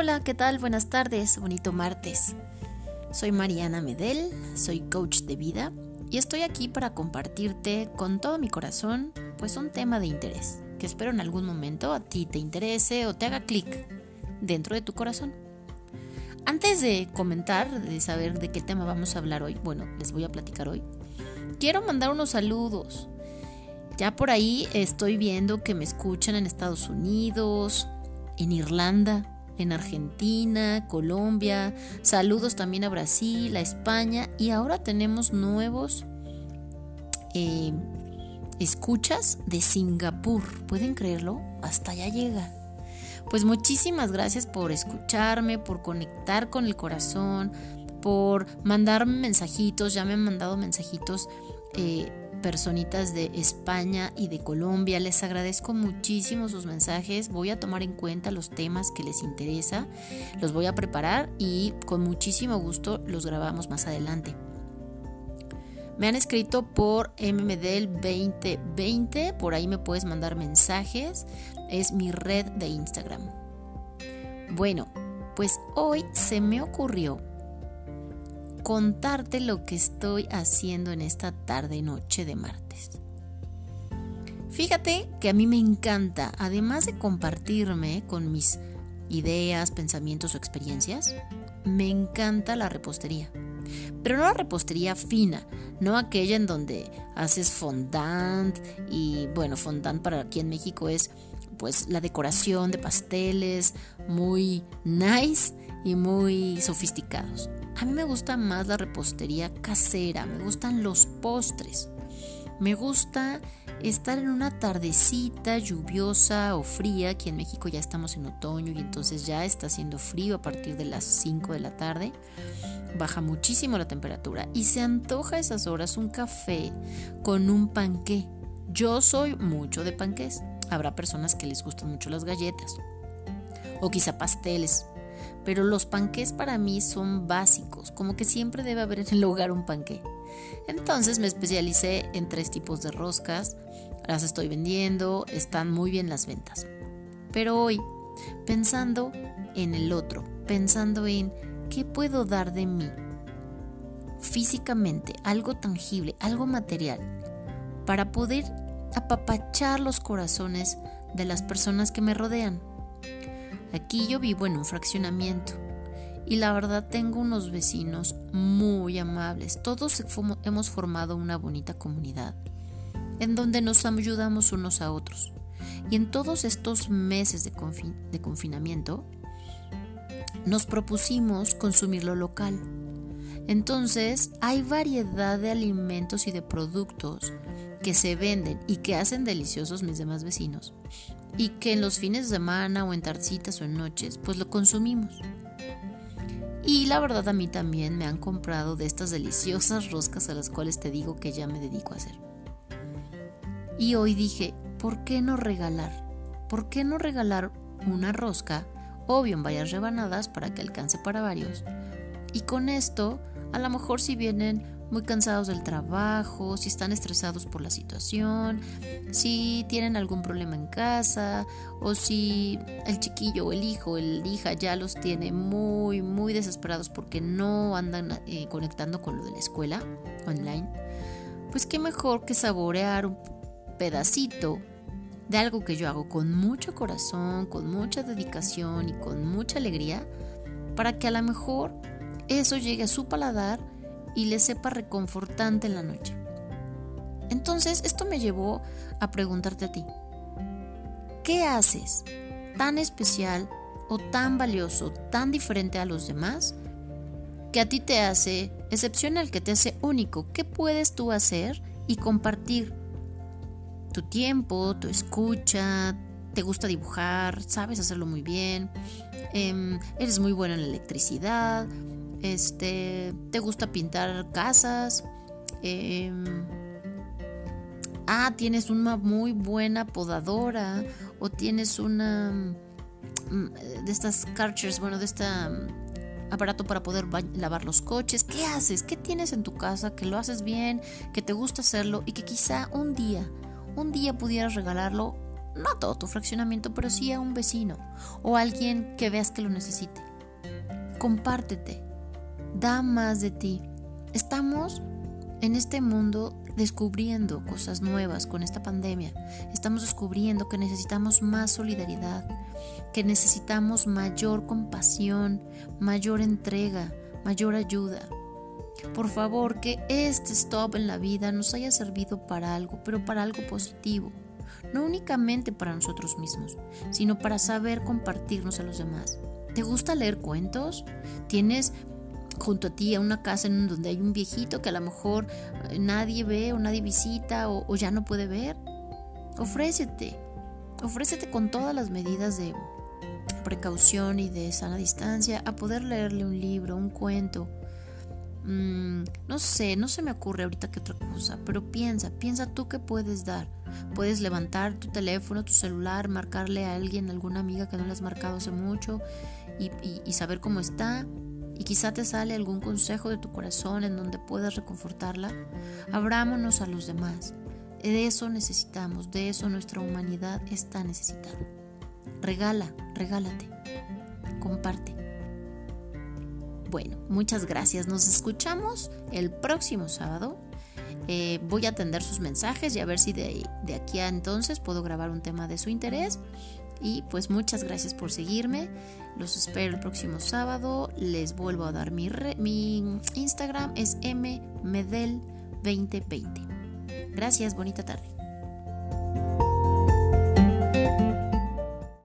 Hola, ¿qué tal? Buenas tardes, bonito martes. Soy Mariana Medel, soy coach de vida y estoy aquí para compartirte con todo mi corazón pues un tema de interés que espero en algún momento a ti te interese o te haga clic dentro de tu corazón. Antes de comentar, de saber de qué tema vamos a hablar hoy, bueno, les voy a platicar hoy, quiero mandar unos saludos. Ya por ahí estoy viendo que me escuchan en Estados Unidos, en Irlanda, en Argentina, Colombia, saludos también a Brasil, a España y ahora tenemos nuevos eh, escuchas de Singapur. ¿Pueden creerlo? Hasta allá llega. Pues muchísimas gracias por escucharme, por conectar con el corazón, por mandarme mensajitos. Ya me han mandado mensajitos eh, personitas de España y de Colombia. Les agradezco muchísimo sus mensajes. Voy a tomar en cuenta los temas que les interesa. Los voy a preparar y con muchísimo gusto los grabamos más adelante. Me han escrito por MMDL 2020, por ahí me puedes mandar mensajes. Es mi red de Instagram. Bueno, pues hoy se me ocurrió contarte lo que estoy haciendo en esta tarde noche de martes. Fíjate que a mí me encanta, además de compartirme con mis ideas, pensamientos o experiencias, me encanta la repostería. Pero no la repostería fina, no aquella en donde haces fondant y bueno, fondant para aquí en México es pues la decoración de pasteles muy nice y muy sofisticados. A mí me gusta más la repostería casera, me gustan los postres. Me gusta estar en una tardecita lluviosa o fría, aquí en México ya estamos en otoño y entonces ya está haciendo frío a partir de las 5 de la tarde. Baja muchísimo la temperatura y se antoja a esas horas un café con un panqué. Yo soy mucho de panqués. Habrá personas que les gustan mucho las galletas o quizá pasteles pero los panqués para mí son básicos, como que siempre debe haber en el hogar un panqué. Entonces me especialicé en tres tipos de roscas, las estoy vendiendo, están muy bien las ventas. Pero hoy, pensando en el otro, pensando en qué puedo dar de mí físicamente, algo tangible, algo material, para poder apapachar los corazones de las personas que me rodean. Aquí yo vivo en un fraccionamiento y la verdad tengo unos vecinos muy amables. Todos hemos formado una bonita comunidad en donde nos ayudamos unos a otros. Y en todos estos meses de, confinamiento nos propusimos consumir lo local. Entonces hay variedad de alimentos y de productos que se venden y que hacen deliciosos mis demás vecinos y que en los fines de semana o en tarcitas o en noches pues lo consumimos. Y la verdad a mí también me han comprado de estas deliciosas roscas a las cuales te digo que ya me dedico a hacer. Y hoy dije, ¿por qué no regalar? ¿Por qué no regalar una rosca, obvio en varias rebanadas para que alcance para varios? Y con esto, a lo mejor si vienen muy cansados del trabajo, si están estresados por la situación, si tienen algún problema en casa o si el chiquillo o el hijo el hija ya los tiene muy, muy desesperados porque no andan eh, conectando con lo de la escuela online, pues qué mejor que saborear un pedacito de algo que yo hago con mucho corazón, con mucha dedicación y con mucha alegría, para que a lo mejor eso llegue a su paladar y le sepa reconfortante en la noche. Entonces, esto me llevó a preguntarte a ti, ¿qué haces tan especial o tan valioso, tan diferente a los demás, que a ti te hace excepcional, que te hace único? ¿Qué puedes tú hacer y compartir? Tu tiempo, tu escucha, te gusta dibujar, sabes hacerlo muy bien, em, eres muy buena en la electricidad, este, te gusta pintar casas, em, ah, tienes una muy buena podadora o tienes una mm, de estas Karchers, bueno, de este aparato para poder lavar los coches. ¿Qué haces? ¿Qué tienes en tu casa que lo haces bien, que te gusta hacerlo y que quizá un día, un día pudieras regalarlo no a todo tu fraccionamiento, pero sí a un vecino o a alguien que veas que lo necesite. Compártete, da más de ti. Estamos en este mundo descubriendo cosas nuevas con esta pandemia. Estamos descubriendo que necesitamos más solidaridad, que necesitamos mayor compasión, mayor entrega, mayor ayuda. Por favor, que este stop en la vida nos haya servido para algo, pero para algo positivo. No únicamente para nosotros mismos, sino para saber compartirnos a los demás. ¿Te gusta leer cuentos? ¿Tienes junto a ti a una casa en donde hay un viejito que a lo mejor eh, nadie ve o nadie visita o, ya no puede ver. Ofrécete, ofrécete con todas las medidas de precaución y de sana distancia a poder leerle un libro, un cuento. Mm, no sé, no se me ocurre ahorita qué otra cosa, pero piensa, piensa tú qué puedes dar. Puedes levantar tu teléfono, tu celular, marcarle a alguien, alguna amiga que no le has marcado hace mucho y saber cómo está y quizá te sale algún consejo de tu corazón en donde puedas reconfortarla, abrámonos a los demás. De eso necesitamos, de eso nuestra humanidad está necesitada. Regala, regálate, comparte. Bueno, muchas gracias. Nos escuchamos el próximo sábado. Eh, voy a atender sus mensajes y a ver si de, de aquí a entonces puedo grabar un tema de su interés. Y pues muchas gracias por seguirme. Los espero el próximo sábado. Les vuelvo a dar mi, mi Instagram es mmedel2020. Gracias, bonita tarde.